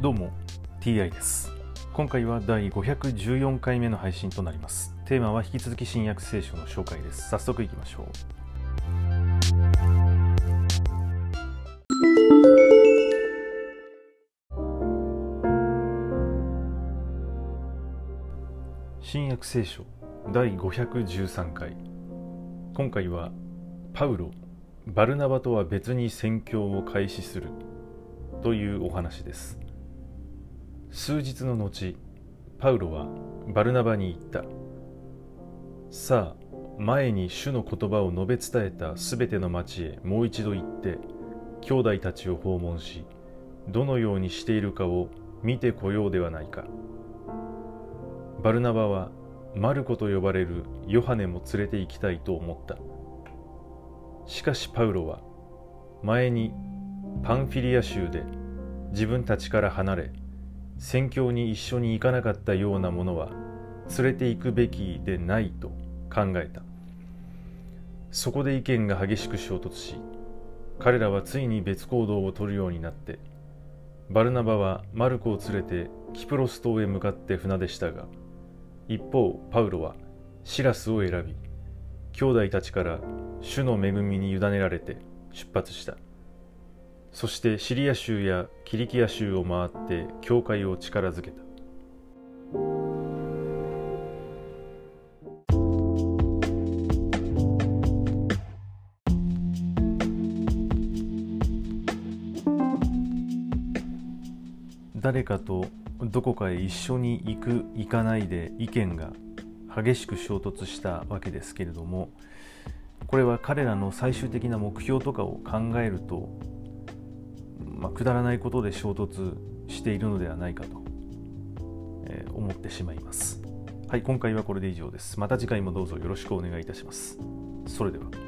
どうも TI です。今回は第514回目の配信となります。テーマは引き続き新約聖書の紹介です。早速いきましょう。新約聖書第513回。今回はパウロバルナバとは別に宣教を開始するというお話です。数日の後パウロはバルナバに言った。さあ前に主の言葉を述べ伝えたすべての町へもう一度行って兄弟たちを訪問しどのようにしているかを見てこようではないか。バルナバはマルコと呼ばれるヨハネも連れて行きたいと思った。しかしパウロは前にパンフィリア州で自分たちから離れ宣教に一緒に行かなかったようなものは連れて行くべきでないと考えた。そこで意見が激しく衝突し彼らはついに別行動をとるようになってバルナバはマルコを連れてキプロス島へ向かって船でしたが一方パウロはシラスを選び兄弟たちから主の恵みに委ねられて出発した。そしてシリア州やキリキア州を回って教会を力づけた。誰かとどこかへ一緒に行く行かないで意見が激しく衝突したわけですけれどもこれは彼らの最終的な目標とかを考えると、まあ、くだらないことで衝突しているのではないかと、えー、思ってしまいます。はい、今回はこれで以上です。また次回もどうぞよろしくお願いいたします。それでは。